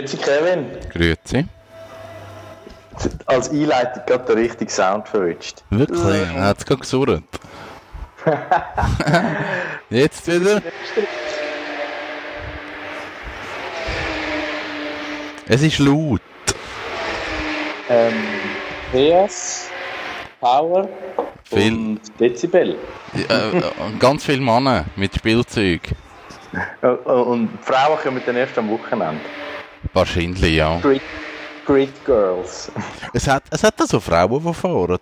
Grüezi Kevin. Grüezi. Als Einleitung gerade der richtige Sound verwünscht. Wirklich? Er hat es gerade gesurrt. Jetzt wieder. Es ist laut. Ähm, PS, Power Viel. und Dezibel. Äh, äh, ganz viele Männer mit Spielzeug. Und Frauen kommen dann erst am Wochenende. Wahrscheinlich, ja. Grid, Grid Girls. Es hat, es hat da so Frauen, die fahren.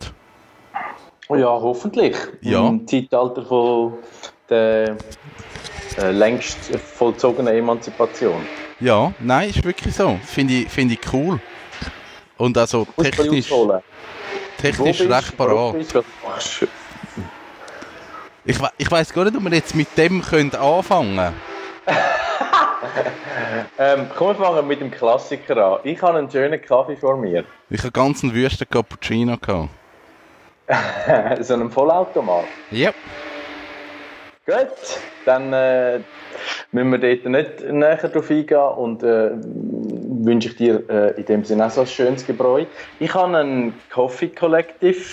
Ja, hoffentlich. Ja. Im Zeitalter von der äh, längst vollzogenen Emanzipation. Ja, nein, ist wirklich so. Finde ich, finde ich cool. Und also technisch, technisch recht parat. Ich, we- ich weiss gar nicht, ob wir jetzt mit dem können anfangen können. Ähm, komm, wir fangen mit dem Klassiker an. Ich habe einen schönen Kaffee vor mir. Ich habe ganz einen wüsten Cappuccino gehabt. so einen Vollautomat. Ja. Gut, dann äh, müssen wir dort nicht näher drauf eingehen und äh, wünsche ich dir äh, in dem Sinne auch so ein schönes Gebräu. Ich habe einen Coffee Collective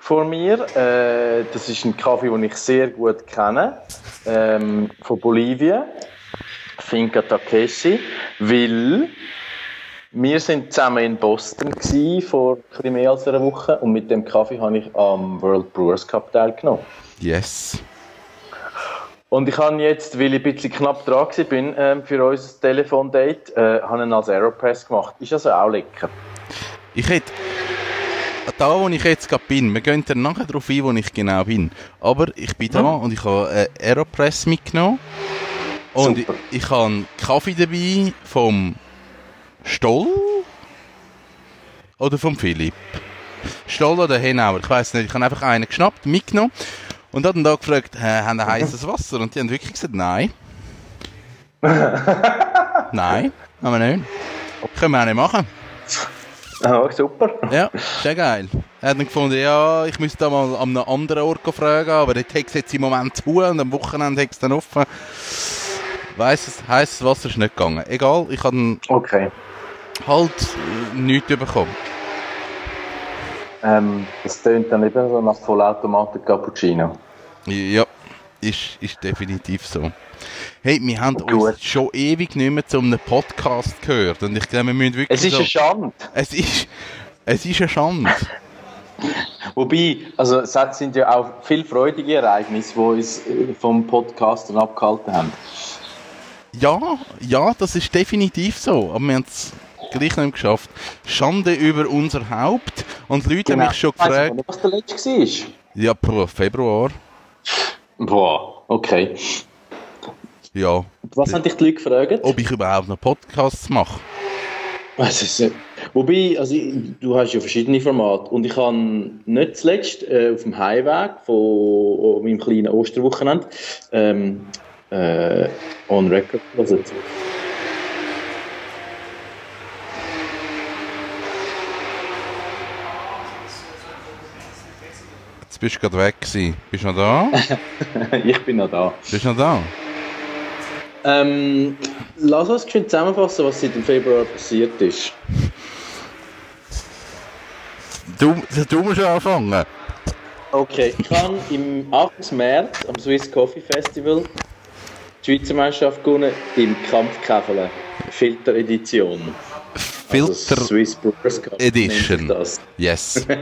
vor mir. Äh, das ist ein Kaffee, den ich sehr gut kenne, ähm, von Bolivien, Finca Takeshi, weil wir sind zusammen in Boston gsi vor bisschen mehr als einer Woche und mit dem Kaffee habe ich am World Brewers Cup teilgenommen. Yes. Und ich habe jetzt, weil ich ein bisschen knapp dran bin, ähm, für unser Telefondate, äh, habe ihn als Aeropress gemacht. Ist also auch lecker. Ich hätte. Da, wo ich jetzt gerade bin, wir gehen dann nachher darauf ein, wo ich genau bin. Aber ich bin da und ich habe eine Aeropress mitgenommen. Und ich, ich habe Kaffee dabei vom Stoll oder vom Philipp. Stoll oder Henauer, ich weiß nicht. Ich habe einfach einen geschnappt, mitgenommen und habe dann da gefragt, äh, haben wir heißes Wasser? Und die haben wirklich gesagt, nein. nein, haben wir nicht. Können wir auch nicht machen. Ah, super. Ja, sehr geil. Er hat dann gefunden, ja, ich müsste da mal an einem anderen Ort fragen, aber dort hat es jetzt im Moment zu und am Wochenende hat es dann offen. Weiss es, heisst, das Wasser ist nicht gegangen. Egal, ich habe Okay. halt äh, nichts bekommen. Ähm, das tönt dann eben so nach Vollautomaten Cappuccino. Ja, ist, ist definitiv so. Hey, wir haben Gut. uns schon ewig nicht mehr zu einem Podcast gehört und ich glaube, wir müssen wirklich Es ist so... eine Schande. es ist... Es ist eine Schande. Wobei, also es sind ja auch viel freudige Ereignisse, die uns äh, vom Podcasten abgehalten haben. Ja, ja, das ist definitiv so. Aber wir haben es gleich nicht geschafft. Schande über unser Haupt. Und Leute haben mich schon gefragt. nicht, was der letzte war. Ja, pro Februar. Boah, okay. Ja. Was haben dich die Leute gefragt? Ob ich überhaupt noch Podcasts mache. Äh, wobei, also du hast ja verschiedene Formate und ich habe nicht zuletzt äh, auf dem Heimweg von meinem kleinen Osterwochenende ähm, äh, on record gehört. Jetzt bist du gerade weg gewesen. Bist du noch da? ich bin noch da. Bist du noch da? Ähm, lass uns schön zusammenfassen, was seit dem Februar passiert ist. Du, du musst anfangen. Okay, ich habe im 8. März am Swiss Coffee Festival die Schweizer Meisterschaft gewonnen im Kampfkäfeln. Filter-Edition. Also Filter Swiss Brewers Cup Edition. Das. Yes.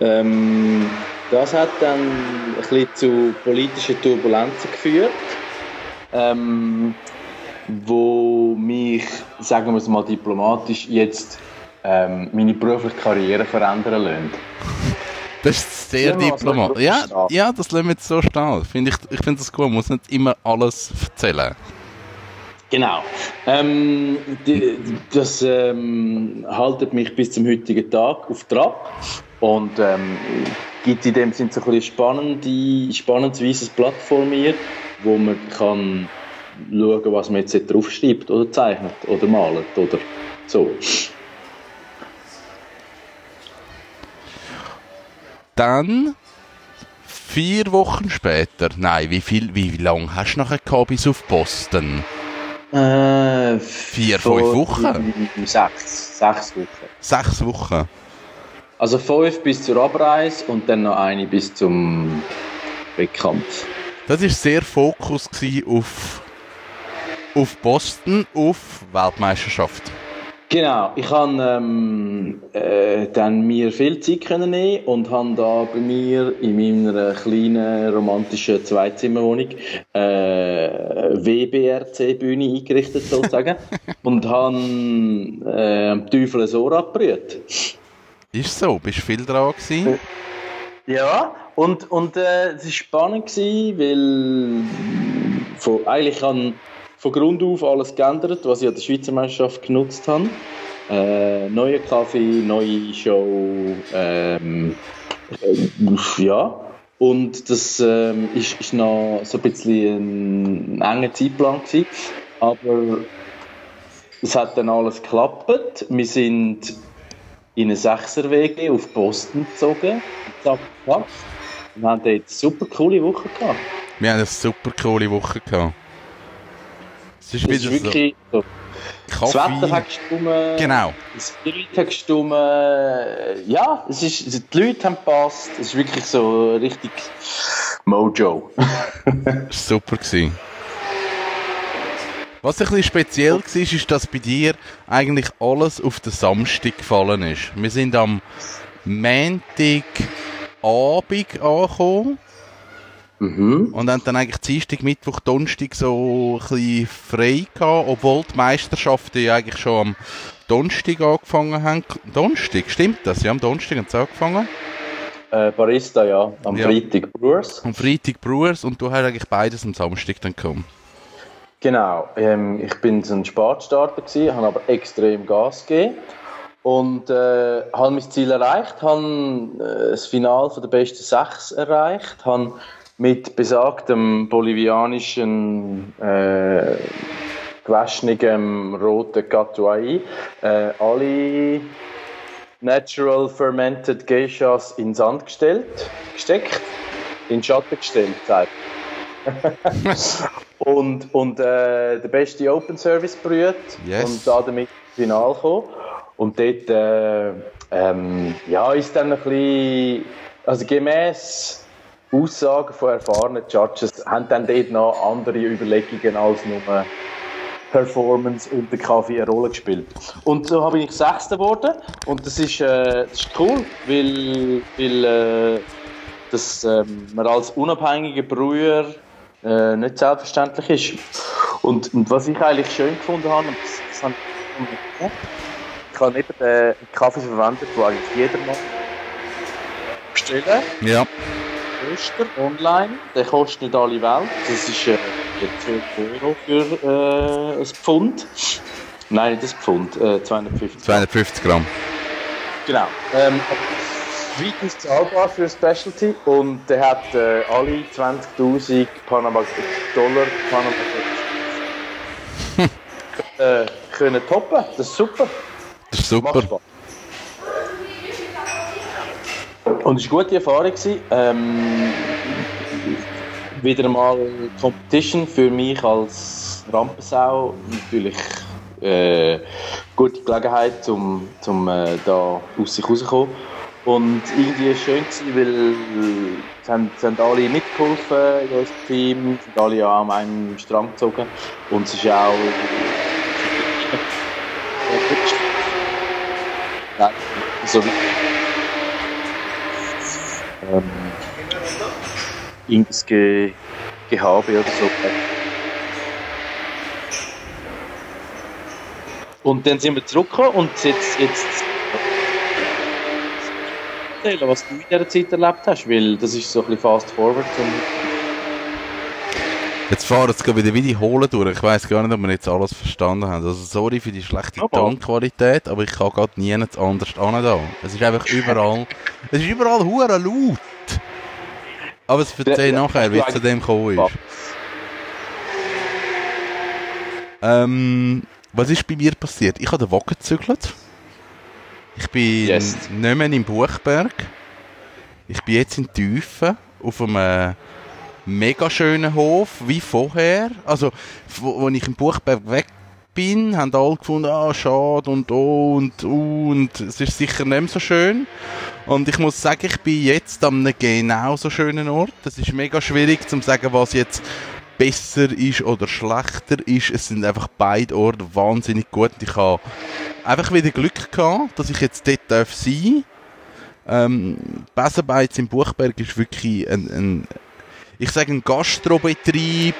Ähm, das hat dann ein bisschen zu politischen Turbulenzen geführt, ähm, wo mich, sagen wir es mal diplomatisch, jetzt ähm, meine berufliche Karriere verändern lassen. Das ist sehr Ja, diplomatisch. Ja, ja, das lassen wir jetzt so stehen. Find ich ich finde das gut. Man muss nicht immer alles erzählen. Genau. Ähm, die, das ähm, haltet mich bis zum heutigen Tag auf Trab und ähm, gibt in dem Sinne so ein bisschen spannende, spannendes Blatt vor mir, wo man kann schauen, was man jetzt draufschreibt oder zeichnet oder malt oder so. Dann vier Wochen später, nein, wie viel, wie lange hast du nachher gehabt bis auf Boston? Äh, Vier, fünf Wochen? Sechs, sechs Wochen. Sechs Wochen. Also fünf bis zur Abreise und dann noch eine bis zum Wettkampf. Das war sehr Fokus auf, auf Boston, auf Weltmeisterschaft. Genau, ich habe ähm, äh, dann mir viel Zeit können nehmen und habe da bei mir in meiner kleinen romantischen Zweizimmerwohnung äh, WBRC-Bühne eingerichtet sozusagen und habe äh, am Teufel ein Ohr abgerührt. Ist so, bist du viel dran gewesen? Ja, und, und äh, es war spannend, gewesen, weil von, eigentlich an von Grund auf alles geändert, was ich an der Schweizer Meisterschaft genutzt habe. Äh, neuer Kaffee, neue Show, ähm, äh, ja. Und das ähm, ist, ist noch so ein bisschen ein enger Zeitplan gewesen. Aber es hat dann alles geklappt. Wir sind in eine Sechserwege auf Boston gezogen. Wir haben dort eine super coole Woche gehabt. Wir haben eine super coole Woche gehabt. Es ist, ist wirklich so. Kaffee. Das Wetter hat gestummen. Genau. Das Bild hat gestummen. Ja, es ist, die Leute haben gepasst. Es ist wirklich so richtig Mojo. Super gewesen. Was ein bisschen speziell war, ist, dass bei dir eigentlich alles auf den Samstag gefallen ist. Wir sind am Montagabend angekommen. Mhm. Und haben dann eigentlich Dienstag, Mittwoch, Donnerstag so ein bisschen frei gehabt, obwohl die Meisterschaften ja eigentlich schon am Donnerstag angefangen haben. Donnerstag, stimmt das? Ja, am Donnerstag haben sie angefangen. Äh, Barista, ja. Am Ja. Freitag Brewers. Am Freitag Brewers und du hast eigentlich beides am Samstag dann gekommen. Genau. Ähm, ich bin so ein Spatstarter gewesen, habe aber extrem Gas gegeben. Und äh, habe mein Ziel erreicht, habe äh, das Finale von der besten sechs erreicht, habe mit besagtem bolivianischen äh, gewaschenem roten Catuai äh, alle Natural Fermented Geishas in Sand gestellt, gesteckt, in Schatten gestellt, sagt. und und äh, der beste Open Service berührt Yes. und da damit ins Finale gekommen. Und dort äh, ähm, ja, ist dann ein bisschen, also gemäß Aussagen von erfahrenen Judges, haben dann dort noch andere Überlegungen als nur Performance und der Kaffee eine Rolle gespielt. Und so habe ich Sechster geworden und das ist, äh, das ist cool, weil, weil äh, das, ähm, man als unabhängiger Brüher äh, nicht selbstverständlich ist. Und, und was ich eigentlich schön gefunden habe, und das, das habe ich, ich habe eben den Kaffee verwendet, den eigentlich jeder mag bestellen Ja. Öster online. Der kostet nicht alle Welt. Das ist äh, 12 Euro für äh, ein Pfund. Nein, das Pfund, äh, 250. 250 Gramm. Genau. Ähm, weitens zahlbar für ein Specialty und der hat äh, alle 20.000 Panama Dollar Panama äh, können toppen. Das ist super. Das ist super. Macht Spaß. Und es war eine gute Erfahrung. Ähm, wieder mal Competition für mich als Rampensau. Natürlich äh, gute Gelegenheit, um zum, äh, aus sich rauszukommen. Und irgendwie war es schön, weil es haben, es haben alle mitgeholfen in unserem Team, sind alle an einem Strang gezogen. Und es ist auch so. Ähm, irgendwas Ge Gehabe oder so. Und dann sind wir zurückgekommen und jetzt. jetzt erzählen, was du in dieser Zeit erlebt hast, weil das ist so ein bisschen fast forward. Und Jetzt fahren gerade wieder wie die Holen durch. Ich weiss gar nicht, ob wir jetzt alles verstanden haben. Also sorry für die schlechte Aber- Tonqualität, aber ich kann gerade nie anders an da. Es ist einfach überall, es ist überall hure laut. Aber es erzähl nachher, wie es zu dem gekommen ist. Ähm, was ist bei mir passiert? Ich habe den Wagen gezügelt. Ich bin Yes. nicht mehr im Buchberg. Ich bin jetzt in Tiefen auf einem mega schönen Hof, wie vorher. Also, wo ich im Buchberg weg bin, haben alle gefunden, ah, schade und oh und uh, und es ist sicher nicht mehr so schön. Und ich muss sagen, ich bin jetzt an einem genauso schönen Ort. Es ist mega schwierig zu sagen, was jetzt besser ist oder schlechter ist. Es sind einfach beide Orte wahnsinnig gut. Ich habe einfach wieder Glück gehabt, dass ich jetzt dort darf sein ähm, Besenbeiz im Buchberg ist wirklich ein, ein ich sage ein Gastrobetrieb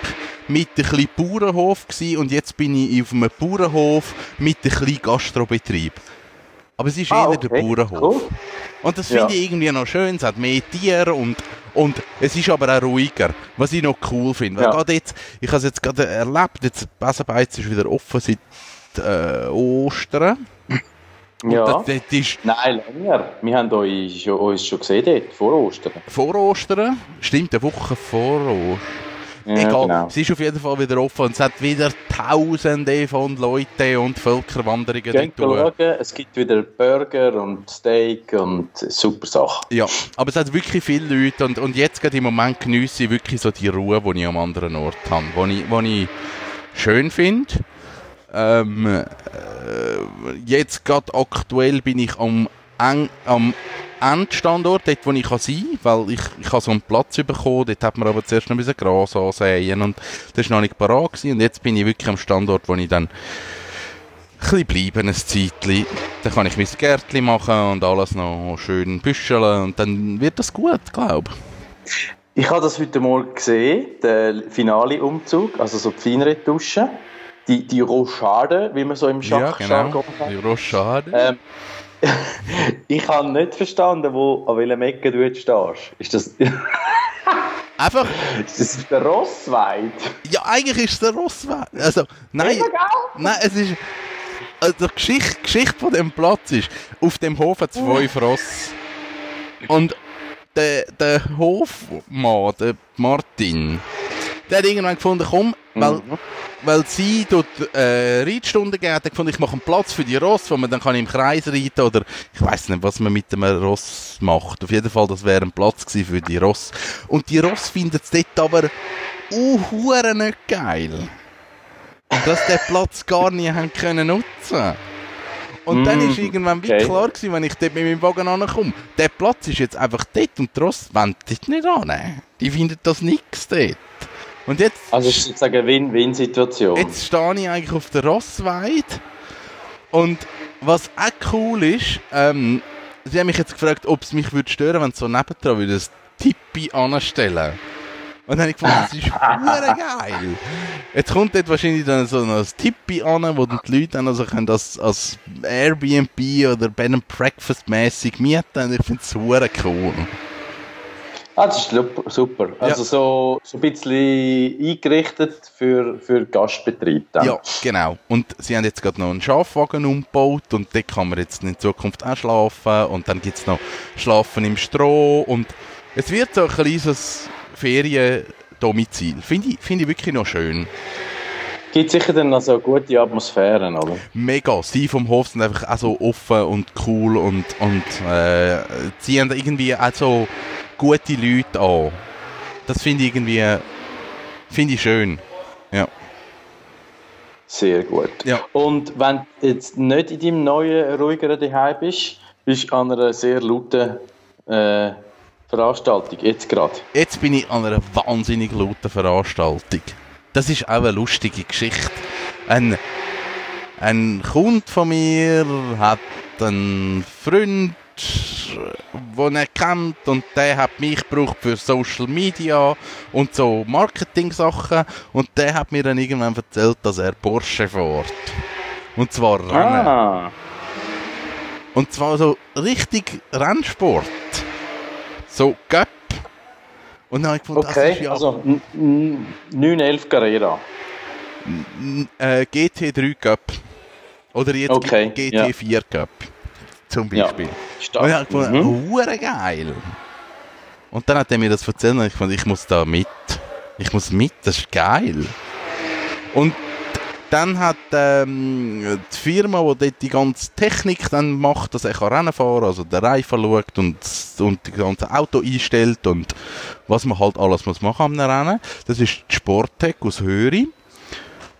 mit ein bisschen Bauernhof gsi und jetzt bin ich auf einem Bauernhof mit ein bisschen Gastrobetrieb. Aber es ist Ah, eher der okay, Bauernhof. cool. Und das Ja. finde ich irgendwie noch schön. Es hat mehr Tiere und, und es ist aber auch ruhiger, was ich noch cool finde. Ja. jetzt, ich habe es jetzt gerade erlebt, jetzt Besenbeiz ist wieder offen seit äh, Ostern. Und Ja. das, das ist Nein, länger. Wir haben euch uns schon gesehen dort, vor Ostern. vor Ostern, stimmt, eine Woche vor Ostern. Ja, Egal, genau. es ist auf jeden Fall wieder offen und es hat wieder Tausende von Leuten und Völkerwanderungen dort. schauen, es gibt wieder Burger und Steak und super Sachen. Ja, aber es hat wirklich viele Leute und, und jetzt gerade im Moment geniesse ich wirklich so die Ruhe, die ich am anderen Ort habe, die ich, wo ich schön finde. Ähm, äh, jetzt gerade aktuell bin ich am, Eng, am Endstandort, dort wo ich kann sein kann, weil ich, ich habe so einen Platz bekommen, dort hat man aber zuerst noch ein bisschen Gras ansäen und das war noch nicht parat gewesen. und jetzt bin ich wirklich am Standort, wo ich dann ein bleiben, ein Zeitchen. Dann kann ich mein Gärtchen machen und alles noch schön büscheln und dann wird das gut, glaube ich. Ich habe das heute Morgen gesehen, den finale Umzug, also so die Feinretusche. Die, die Rochade, wie man so im Ja, Schachjargon genau. sagt. Die Rochade. Ähm, ich habe nicht verstanden, wo, an welchem Ecke du jetzt stehst. Ist das, ist Einfach, das auf der Rossweid? ja, eigentlich ist es der Rossweg. Also, nein, nein, es ist, also die Geschichte, Geschichte von dem Platz ist, auf dem Hof hat es fünf Ross. Und der, der Hofmann, der Martin, der hat irgendwann gefunden, komm, weil, weil sie dort äh, Reitstunden gegeben hat, gefunden, ich mache einen Platz für die Ross, wo man dann kann im Kreis reiten oder ich weiß nicht, was man mit dem Ross macht. Auf jeden Fall, das wäre ein Platz gewesen für die Ross. Und die Ross findet es dort aber uh, nicht geil. Dass der Platz gar nicht haben können nutzen. Und dann Mm, ist irgendwann wie okay. klar gewesen, wenn ich dort mit meinem Wagen ankomme, der Platz ist jetzt einfach dort und die Ross wollen dort nicht an. Die finden das nix dort. Und jetzt Also es ist sozusagen eine Win-Win-Situation. Jetzt stehe ich eigentlich auf der Rossweide. Und was auch cool ist, ähm, sie haben mich jetzt gefragt, ob es mich würde stören, wenn sie so nebendran würde ein Tippi anstellen. Und dann habe ich gefunden, das ist hure geil. Jetzt kommt dort wahrscheinlich dann so ein Tippi an, wo dann die Leute dann also können das als Airbnb oder Bed and Breakfast mäßig mieten. Und ich finde es cool. Ah, das ist super. Also so, so ein bisschen eingerichtet für, für Gastbetrieb. Dann. Ja, genau. Und sie haben jetzt gerade noch einen Schafwagen umgebaut und dort kann man jetzt in Zukunft auch schlafen und dann gibt es noch Schlafen im Stroh und es wird so ein kleines Feriendomizil. Finde ich, finde ich wirklich noch schön. Gibt sicher dann also eine gute Atmosphäre, oder? Mega. Sie vom Hof sind einfach auch so offen und cool und, und äh, ziehen irgendwie auch so gute Leute an. Das finde ich irgendwie finde ich schön. Ja. Sehr gut. Ja. Und wenn du jetzt nicht in deinem neuen, ruhigeren Zuhause bist, bist du an einer sehr lauten äh, Veranstaltung, jetzt gerade. Jetzt bin ich an einer wahnsinnig lauten Veranstaltung. Das ist auch eine lustige Geschichte. Ein, ein Kunde von mir hat einen Freund, den er kennt und der hat mich gebraucht für Social Media und so Marketing-Sachen und der hat mir dann irgendwann erzählt, dass er Porsche fährt. Und zwar Rennen. Ah, Und zwar so richtig Rennsport. So Göpp. Und dann habe ich gefunden, das Okay, ist ja also n- n- 911 Carrera. äh, GT3 Cup. Oder jetzt Okay, GT4 Cup. Zum Ja. Beispiel. Stark. Und ich habe gefunden, Mhm. geil. Und dann hat er mir das erzählt und ich fand, ich muss da mit. Ich muss mit, das ist geil. Und dann hat ähm, die Firma, die dort die ganze Technik dann macht, dass er kann Rennen fahren kann, also den Reifen schaut und, und das ganze Auto einstellt und was man halt alles muss machen am Rennen, das ist die Sporttech aus Höri.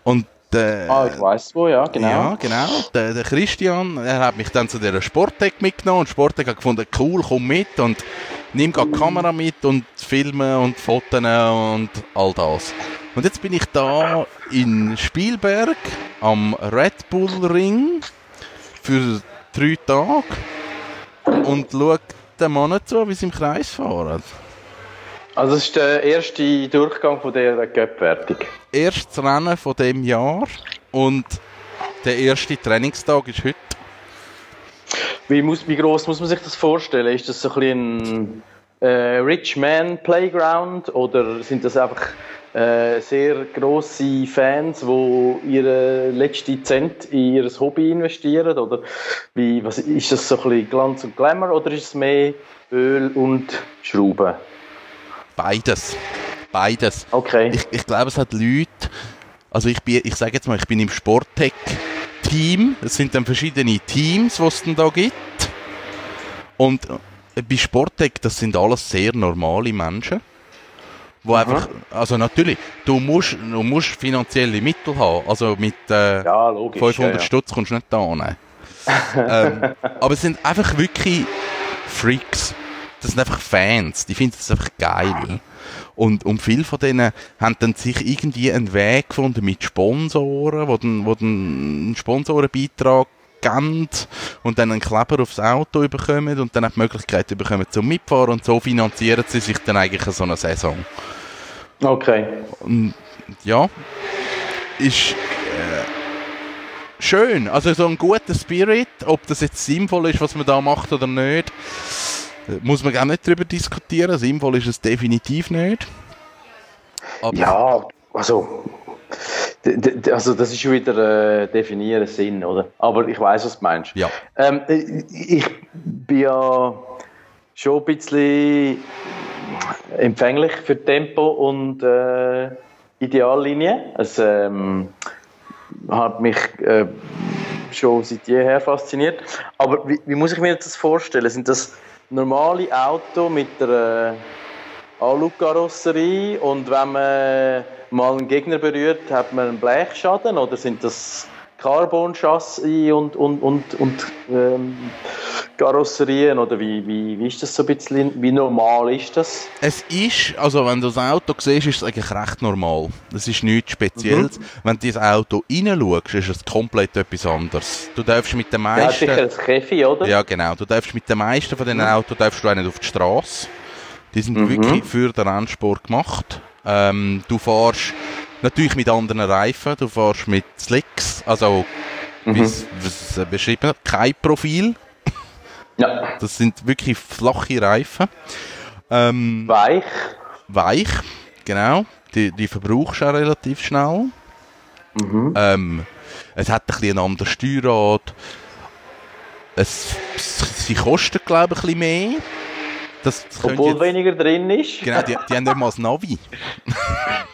Und äh, Ah, ich weiß wo, ja, genau. ja, genau. Der, der Christian, er hat mich dann zu dieser Sporttech mitgenommen und Sporttech hat gefunden, cool, komm mit und nimm gerade die Kamera mit und filmen und Fotos und all das. Und jetzt bin ich da in Spielberg am Red Bull Ring für drei Tage und schaue den Mann zu, wie sie im Kreis fahren. Also das ist der erste Durchgang von der Cup-Wertung. Erstes Rennen von dem Jahr und der erste Trainingstag ist heute. Wie, muss, wie groß muss man sich das vorstellen? Ist das so ein, ein äh, Rich Man Playground oder sind das einfach äh, sehr grosse Fans, die ihre letzte Cent in ihr Hobby investieren? Oder wie, was, ist das so ein bisschen Glanz und Glamour oder ist es mehr Öl und Schrauben? Beides. Beides. Okay. Ich, ich glaube, es hat Leute, also ich, bin, ich sage jetzt mal, ich bin im Sporttech-Team. Es sind dann verschiedene Teams, die es dann da gibt. Und äh, bei Sporttech, das sind alles sehr normale Menschen. Wo einfach, also natürlich, du musst, du musst finanzielle Mittel haben. Also mit äh, ja, logisch. 500 ja, ja. Stutz kommst du nicht da hin. ähm, aber es sind einfach wirklich Freaks. Das sind einfach Fans. Die finden das einfach geil. Und, und viele von denen haben dann sich irgendwie einen Weg gefunden mit Sponsoren, wo dann, wo dann einen Sponsorenbeitrag geben und dann einen Kleber aufs Auto bekommen und dann auch die Möglichkeit bekommen zum Mitfahren und so finanzieren sie sich dann eigentlich so eine Saison. Okay. Und ja, ist äh, schön. Also so ein guter Spirit, ob das jetzt sinnvoll ist, was man da macht oder nicht, muss man gar nicht darüber diskutieren. Sinnvoll ist es definitiv nicht. Aber Ja, also, also das ist schon wieder äh, definieren Sinn, oder? Aber ich weiß, was du meinst. Ja. Ähm, ich bin ja schon ein bisschen empfänglich für Tempo und äh, Ideallinie. Es ähm, hat mich äh, schon seit jeher fasziniert. Aber wie, wie muss ich mir das vorstellen? Sind das normale Autos mit der äh, Alu-Karosserie und wenn man mal einen Gegner berührt, hat man einen Blechschaden oder sind das Carbon-Chassis und, und, und, und ähm, Karosserien oder wie, wie, wie ist das so ein bisschen, wie normal ist das? es ist, also wenn du das Auto siehst, ist es eigentlich recht normal. Es ist nichts Spezielles. Wenn du ins Auto reinschaust, ist es komplett etwas anderes. Du darfst mit den Ja, meisten... sicher ein Käfi, oder? Ja, genau. Du darfst mit den meisten von diesen Autos darfst du auch nicht auf die Straße. Die sind Mhm. wirklich für den Rennsport gemacht. Ähm, du fährst natürlich mit anderen Reifen, du fährst mit Slicks, also Mhm. wie es es, äh, beschrieben hat, kein Profil. Ja. Das sind wirklich flache Reifen. Ähm, Weich. weich, genau. Die, die verbrauchst du auch relativ schnell. Mhm. Ähm, es hat ein bisschen ein anderes Steuerrad. Es, sie kosten, glaube ich, ein bisschen mehr. Das Obwohl jetzt- weniger drin ist. Genau, die, die haben nicht mal das Navi.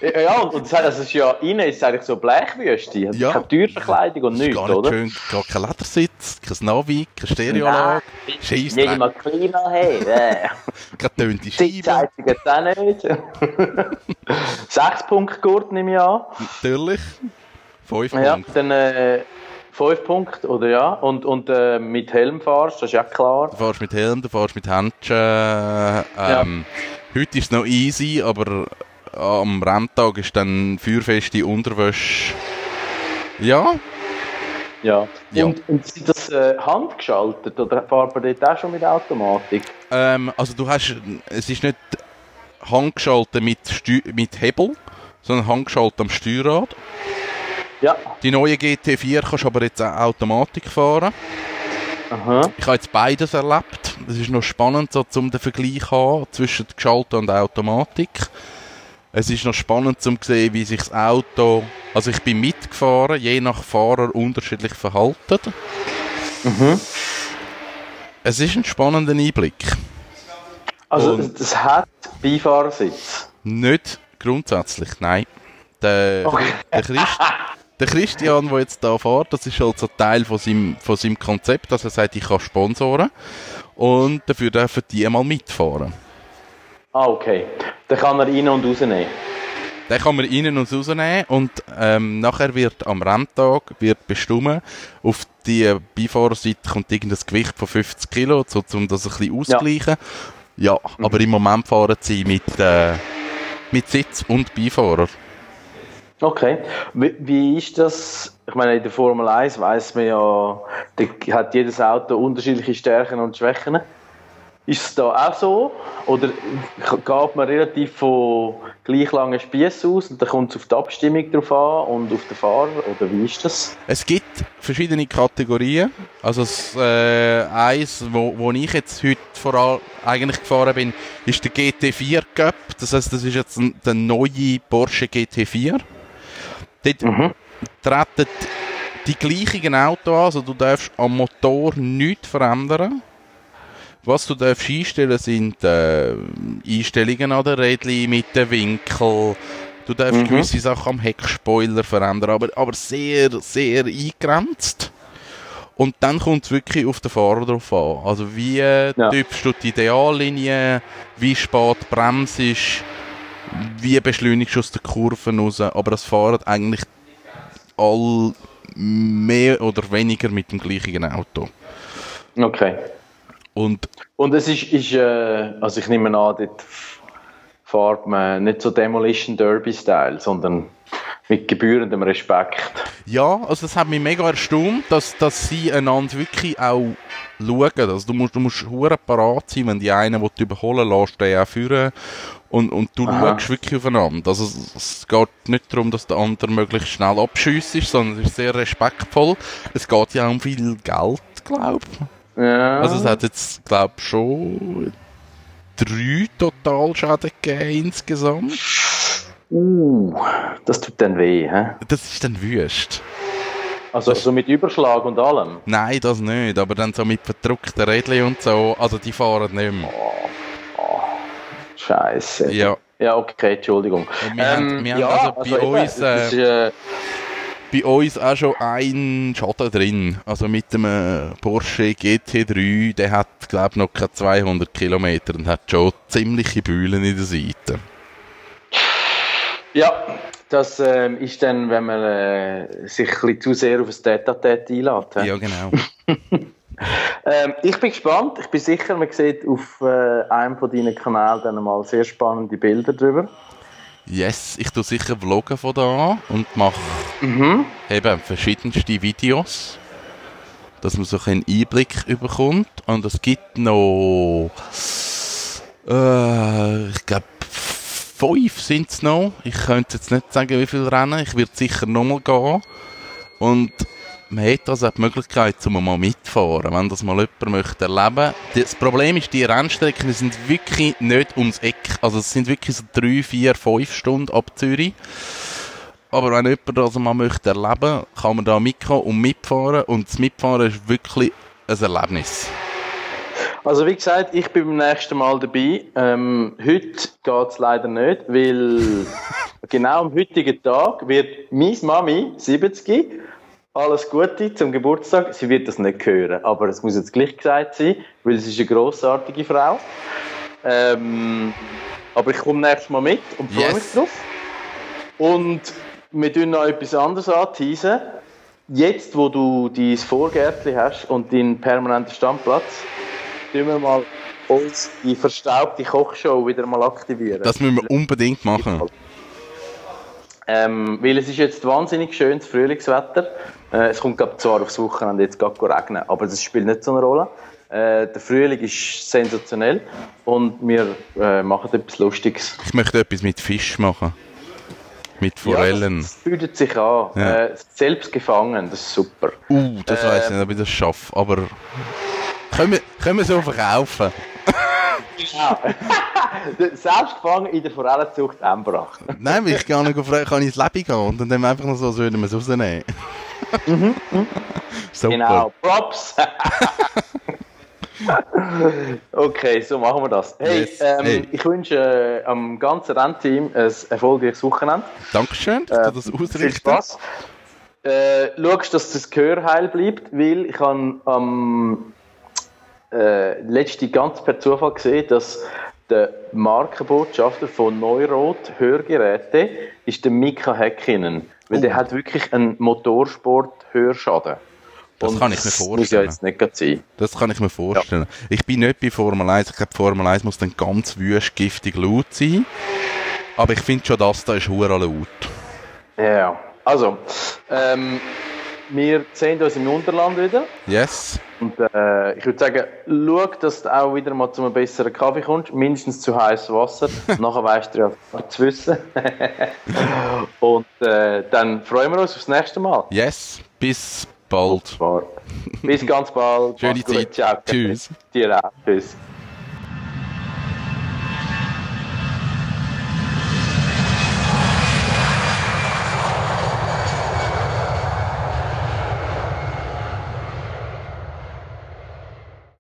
Ja, ja, und das ist ja innen ist es eigentlich so Blechwüste. Hat Ja. Keine Türverkleidung und nichts, gar nicht oder? schön, gar kein Ledersitz, kein Navi, keine Stereoanlage, Nicht Scheissdreck, mal Klima haben. Äh. keine tönte Scheibe, Sitzheizung hat es auch nicht. Sechs Punkte Gurt nehme ich an. natürlich. Fünf Ja, Punkte. dann äh, fünf Punkte, oder ja? Und, und äh, mit Helm fahrst, das ist ja klar. Du fährst mit Helm, du fährst mit Handschuhen. Ähm, Heute ist es noch easy, aber am Renntag ist dann feuerfeste Unterwäsche. Ja, Ja. Ja. Und, und sind das äh, handgeschaltet oder fahrt man dort auch schon mit Automatik? Ähm, also du hast, es ist nicht handgeschaltet mit, Steu mit Hebel, sondern handgeschaltet am Steuerrad. Ja. Die neue GT4 kannst du aber jetzt auch Automatik fahren. Aha. Ich habe jetzt beides erlebt. Es ist noch spannend, so zum den Vergleich zu haben zwischen Geschalter und Automatik. Es ist noch spannend zum sehen, wie sich das Auto, also ich bin mitgefahren, je nach Fahrer unterschiedlich verhalten. Mhm. Es ist ein spannender Einblick. Also, Und- das hat Beifahrersitz. Nicht grundsätzlich, nein. Der, Okay. der, Christ, der Christian, der jetzt da fährt, das ist also Teil von seinem, von seinem Konzept, dass er sagt, ich kann sponsoren. Und dafür dürfen die mal mitfahren. Ah, okay. Dann kann er rein und rausnehmen. Den kann man rein und rausnehmen und ähm, nachher wird am Renntag wird bestimmt, auf die Beifahrerseite kommt irgendein Gewicht von 50 Kilo, so, um das ein bisschen auszugleichen. Ja, aber im Moment fahren sie mit, äh, mit Sitz und Beifahrer. Okay. Wie, wie ist das? Ich meine, in der Formel 1 weiß man ja, da hat jedes Auto unterschiedliche Stärken und Schwächen. Ist es da auch so? Oder geht man relativ von gleich langen Spießen aus und dann kommt es auf die Abstimmung drauf an und auf den Fahrer? Oder wie ist das? Es gibt verschiedene Kategorien. Also das äh, eins, wo, wo ich jetzt heute vor allem eigentlich gefahren bin, ist der GT4 Cup. Das heißt, das ist jetzt der neue Porsche GT4. Dort Mhm. treten die gleichen Autos an, also du darfst am Motor nichts verändern. Was du darfst einstellen sind äh, Einstellungen an den Rädchen mit dem Winkel. Du darfst Mhm. gewisse Sachen am Heckspoiler verändern, aber, aber sehr, sehr eingrenzt. Und dann kommt es wirklich auf den Fahrer drauf an. Also wie äh, Ja. typst du die Ideallinie, wie spät bremst ist, wie beschleunigst du aus den Kurven raus. Aber das fahren eigentlich all mehr oder weniger mit dem gleichen Auto. Okay. Und Und es ist, ist äh, also ich nehme an, dort fährt man nicht so Demolition Derby-Style, sondern mit gebührendem Respekt. ja, also das hat mich mega erstaunt, dass, dass sie einander wirklich auch schauen. Also du musst, du musst parat sein, wenn die einen will überholen lässt, den auch führen. Und, und du Aha. schaust wirklich aufeinander. Also es, es geht nicht darum, dass der andere möglichst schnell abschießt, sondern es ist sehr respektvoll. Es geht ja auch um viel Geld, glaube ich. Ja. Also es hat jetzt, glaube ich, schon drei Totalschäden gegeben insgesamt. uh, das tut dann weh, hä? Das ist dann wüst. Also so mit Überschlag und allem. Nein, das nicht, aber dann so mit verdruckten Rädchen und so, also die fahren nicht mehr. Scheiße. Ja, Ja, okay, Entschuldigung. Und wir haben- wir haben also bei eben, uns, das äh, ist, äh, bei uns auch schon ein Schaden drin. Also mit dem äh, Porsche GT3, der hat, glaube ich, noch keine 200 Kilometer und hat schon ziemliche Bühlen in der Seite. ja, das ähm, ist dann, wenn man äh, sich ein bisschen zu sehr auf ein Tete-a-Tete einlädt. Ja, genau. Ähm, ich bin gespannt. Ich bin sicher, man sieht auf äh, einem von deinen Kanälen dann mal sehr spannende Bilder drüber. Yes, ich tue sicher Vloggen von da und mache Mhm. eben verschiedenste Videos, dass man so einen Einblick bekommt. Und es gibt noch, äh, ich glaube, fünf sind es noch. Ich könnte jetzt nicht sagen, wie viele Rennen. Ich werde sicher nochmal gehen. Und man hat also die Möglichkeit, um mal mitfahren, wenn das mal jemand möchte erleben. Das Problem ist, die Rennstrecken sind wirklich nicht ums Eck. Also es sind wirklich so drei, vier, fünf Stunden ab Zürich. Aber wenn jemand das mal möchte erleben, kann man da mitkommen und mitfahren. Und das Mitfahren ist wirklich ein Erlebnis. Also wie gesagt, ich bin beim nächsten Mal dabei. Ähm, heute geht es leider nicht, weil genau am heutigen Tag wird meine Mami 70 alles Gute zum Geburtstag. Sie wird das nicht hören, aber es muss jetzt gleich gesagt sein, weil sie ist eine grossartige Frau. Ähm, aber ich komme nächstes Mal mit und freue Yes. mich drauf. Und wir tun noch etwas anderes anteasen. Jetzt, wo du dein Vorgärtchen hast und deinen permanenten Standplatz, tun wir mal uns die verstaubte Kochshow wieder mal aktivieren. Das müssen wir unbedingt machen. Ähm, weil es ist jetzt wahnsinnig schönes Frühlingswetter. Äh, es kommt glaub, zwar aufs Wochenende jetzt gerade regnen, aber das spielt nicht so eine Rolle. Äh, der Frühling ist sensationell und wir äh, machen etwas Lustiges. Ich möchte etwas mit Fisch machen. Mit Forellen. Ja, das bietet sich an. Ja. Äh, selbst gefangen, das ist super. uh, das weiß ich nicht, ob ich das schaffe. Aber Können wir, können wir so verkaufen? Ja. Selbst gefangen in der Forellenzucht Embrach. Nein, weil ich gar nicht gefragt kann ich ins Leben gehen und dann einfach noch so, als würden wir es rausnehmen. Super. Genau, Props! okay, so machen wir das. Hey, Yes. ähm, Hey. ich wünsche äh, am ganzen Rennteam ein erfolgreiches Wochenende. Dankeschön, dass Äh, du das viel ausrichtest. Spaß. Äh, schaust, dass das Gehör heil bleibt, weil ich habe am äh, letzte ganz per Zufall gesehen, dass der Markenbotschafter von Neurot Hörgeräte ist der Mika Häkkinen, weil Oh. der hat wirklich einen Motorsport-Hörschaden. Das kann ich mir das Muss ja vorstellen. jetzt nicht sein. Das kann ich mir vorstellen. Ich bin nicht bei Formel 1. Ich glaube, Formel 1 muss dann ganz wüst giftig laut sein. Aber ich finde schon, das da ist hure laut. Ja, also, ähm, wir sehen uns im Unterland wieder. Yes. Und äh, ich würde sagen, schau, dass du auch wieder mal zu einem besseren Kaffee kommst, mindestens zu heißem Wasser. Nachher weißt du ja was zu wissen. Und äh, dann freuen wir uns aufs nächste Mal. Yes. Bis bald. Bis ganz bald. Schöne. Zeit. Ciao. Tschüss. Dir auch. Tschüss.